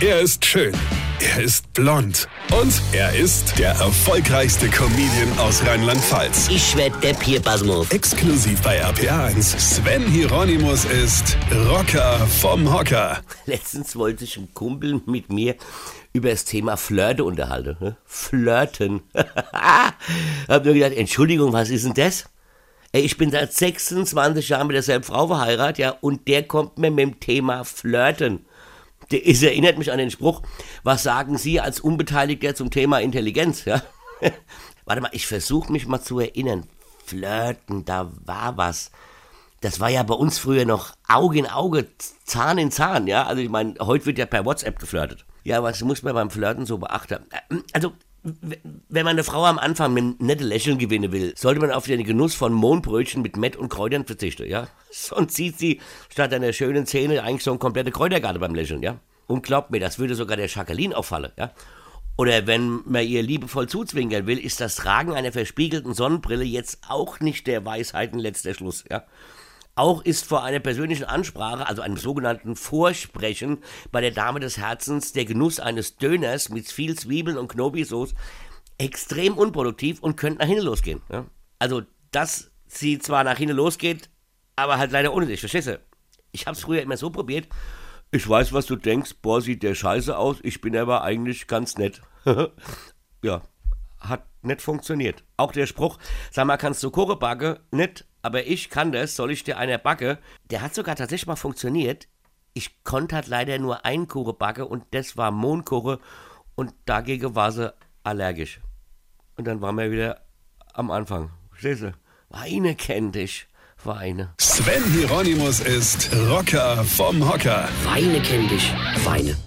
Er ist schön. Er ist blond. Und er ist der erfolgreichste Comedian aus Rheinland-Pfalz. Ich werd der Pierpasmus. Exklusiv bei RPA1. Sven Hieronymus ist Rocker vom Hocker. Letztens wollte sich ein Kumpel mit mir über das Thema Flirte unterhalten. ne? Flirten. Hab nur gedacht, Entschuldigung, was ist denn das? Ey, ich bin seit 26 Jahren mit derselben Frau verheiratet, ja, und der kommt mir mit dem Thema Flirten. Es erinnert mich an den Spruch, was sagen Sie als Unbeteiligter zum Thema Intelligenz, ja? Warte mal, ich versuche mich mal zu erinnern. Flirten, da war was. Das war ja bei uns früher noch Auge in Auge, Zahn in Zahn, ja? Also ich meine, heute wird ja per WhatsApp geflirtet. Ja, was muss man beim Flirten so beachten? Also, w- wenn man eine Frau am Anfang mit netten Lächeln gewinnen will, sollte man auf den Genuss von Mohnbrötchen mit Mett und Kräutern verzichten, ja? Sonst sieht sie statt einer schönen Zähne eigentlich so eine komplette Kräutergarde beim Lächeln, ja? Und glaubt mir, das würde sogar der Jacqueline auffallen, ja? Oder wenn man ihr liebevoll zuzwinkern will, ist das Tragen einer verspiegelten Sonnenbrille jetzt auch nicht der Weisheiten letzter Schluss, ja? Auch ist vor einer persönlichen Ansprache, also einem sogenannten Vorsprechen, bei der Dame des Herzens der Genuss eines Döners mit viel Zwiebeln und Knoblauchsoße extrem unproduktiv und könnte nach hinten losgehen. Ja? Also, dass sie zwar nach hinten losgeht, aber halt leider ohne dich, verstehst du? Ich hab's früher immer so probiert. Ich weiß, was du denkst. Boah, sieht der scheiße aus. Ich bin aber eigentlich ganz nett. ja, hat nicht funktioniert. Auch der Spruch, sag mal, kannst du Kuchen backen? Nicht, aber ich kann das, soll ich dir einer backe? Der hat sogar tatsächlich mal funktioniert. Ich konnte halt leider nur einen Kuchen backen und das war Mohnkuchen und dagegen war sie allergisch. Und dann waren wir wieder am Anfang. Verstehst du? Weine kennt dich. Weine. Sven Hieronymus ist Rocker vom Hocker. Weine kennt dich. Weine.